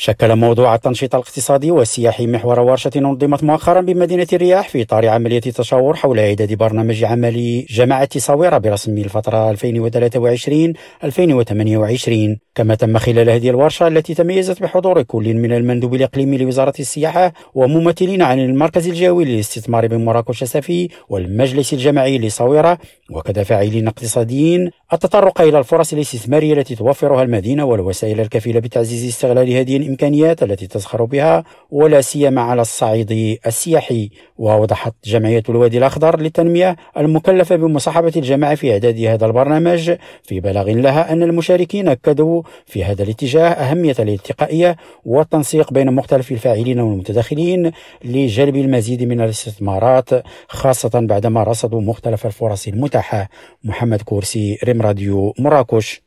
شكل موضوع التنشيط الاقتصادي والسياحي محور ورشة نظمت مؤخرا بمدينة الرياح في إطار عملية تشاور حول إعداد برنامج عملي جماعة صويرة برسم الفترة 2023-2028 كما تم خلال هذه الورشة التي تميزت بحضور كل من المندوب الإقليمي لوزارة السياحة وممثلين عن المركز الجوي للاستثمار بمراكش الشسفي والمجلس الجماعي لصويرة وكذا فاعلين اقتصاديين. التطرق إلى الفرص الاستثمارية التي توفرها المدينة والوسائل الكفيلة بتعزيز استغلال هذه الإمكانيات التي تزخر بها ولا سيما على الصعيد السياحي. ووضحت جمعية الوادي الأخضر للتنمية المكلفة بمصاحبة الجماعة في إعداد هذا البرنامج في بلاغ لها أن المشاركين أكدوا في هذا الاتجاه أهمية الالتقائية والتنسيق بين مختلف الفاعلين والمتداخلين لجلب المزيد من الاستثمارات خاصة بعدما رصدوا مختلف الفرص المتاحة. محمد كورسي ريم راديو مراكش.